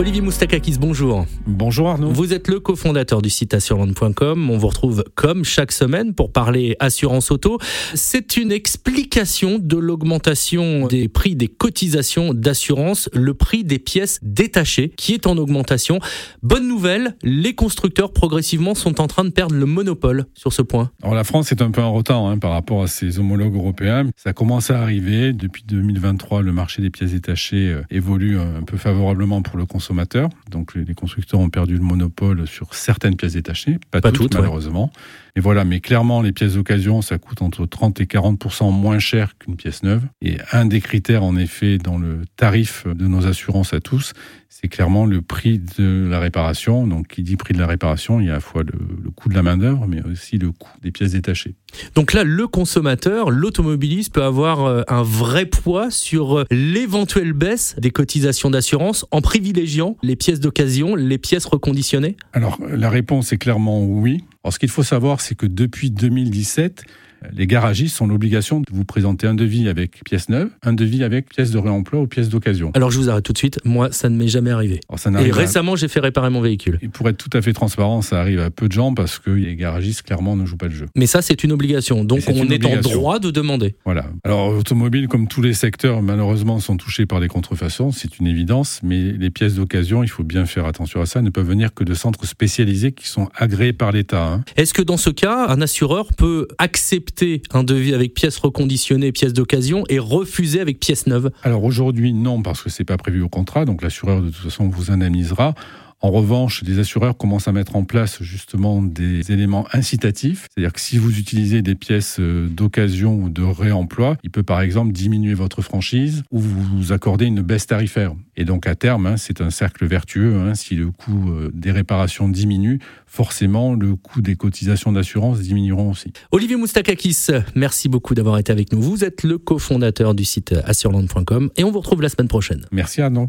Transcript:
Olivier Moustakakis, bonjour. Bonjour Arnaud. Vous êtes le cofondateur du site assurance.com. On vous retrouve comme chaque semaine pour parler assurance auto. C'est une explication de l'augmentation des prix des cotisations d'assurance, le prix des pièces détachées qui est en augmentation. Bonne nouvelle, les constructeurs progressivement sont en train de perdre le monopole sur ce point. Alors la France est un peu en retard hein, par rapport à ses homologues européens. Ça commence à arriver. Depuis 2023, le marché des pièces détachées euh, évolue un peu favorablement pour le consommateur donc les constructeurs ont perdu le monopole sur certaines pièces détachées, pas, toutes, malheureusement. Et voilà, mais clairement, les pièces d'occasion, ça coûte entre 30 et 40% moins cher qu'une pièce neuve. Et un des critères, en effet, dans le tarif de nos assurances à tous, c'est clairement le prix de la réparation. Donc, qui dit prix de la réparation, il y a à la fois le, le coût de la main-d'œuvre, mais aussi le coût des pièces détachées. Donc là, le consommateur, l'automobiliste peut avoir euh, un vrai poids sur euh, l'éventuelle baisse des cotisations d'assurance en privilégiant les pièces d'occasion, les pièces reconditionnées? Alors, la réponse est clairement oui. Alors, ce qu'il faut savoir, c'est que depuis 2017, les garagistes ont l'obligation de vous présenter un devis avec pièce neuve, un devis avec pièce de réemploi ou pièce d'occasion. Alors je vous arrête tout de suite, moi ça ne m'est jamais arrivé. Et récemment j'ai fait réparer mon véhicule. Et pour être tout à fait transparent, ça arrive à peu de gens parce que les garagistes clairement ne jouent pas le jeu. Mais ça c'est une obligation, donc on est en droit de demander. Voilà. Alors l'automobile, comme tous les secteurs, malheureusement sont touchés par des contrefaçons, c'est une évidence, mais les pièces d'occasion, il faut bien faire attention à ça, ne peuvent venir que de centres spécialisés qui sont agréés par l'État. Hein. Est-ce que dans ce cas, un assureur peut accepter un devis avec pièces reconditionnées, pièces d'occasion et refuser avec pièces neuves Alors aujourd'hui, non, parce que c'est pas prévu au contrat, donc l'assureur de toute façon vous indemnisera. En revanche, les assureurs commencent à mettre en place justement des éléments incitatifs. C'est-à-dire que si vous utilisez des pièces euh, d'occasion ou de réemploi, il peut par exemple diminuer votre franchise ou vous accorder une baisse tarifaire. Et donc à terme, hein, c'est un cercle vertueux. Hein. si le coût euh, des réparations diminue, forcément le coût des cotisations d'assurance diminueront aussi. Olivier Moustakakis, merci beaucoup d'avoir été avec nous. Vous êtes le cofondateur du site assureland.com et on vous retrouve la semaine prochaine. Merci Arnaud.